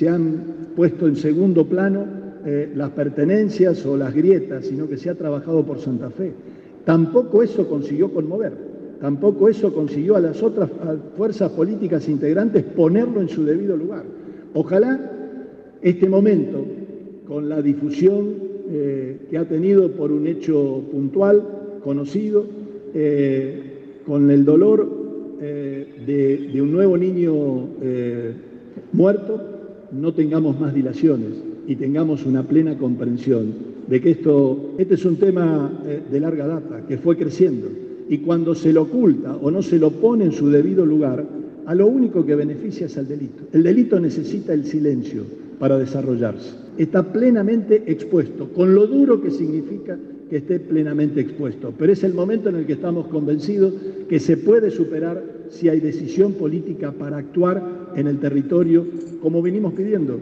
se han puesto en segundo plano eh, las pertenencias o las grietas, sino que se ha trabajado por Santa Fe. Tampoco eso consiguió conmover, tampoco eso consiguió a las otras fuerzas políticas integrantes ponerlo en su debido lugar. Ojalá este momento, con la difusión eh, que ha tenido por un hecho puntual, conocido, eh, con el dolor de, un nuevo niño muerto, no tengamos más dilaciones y tengamos una plena comprensión de que esto, este es un tema eh, de larga data, que fue creciendo, y cuando se lo oculta o no se lo pone en su debido lugar, a lo único que beneficia es al delito. El delito necesita el silencio para desarrollarse. Está plenamente expuesto, con lo duro que significa que esté plenamente expuesto. Pero es el momento en el que estamos convencidos que se puede superar si hay decisión política para actuar en el territorio como venimos pidiendo.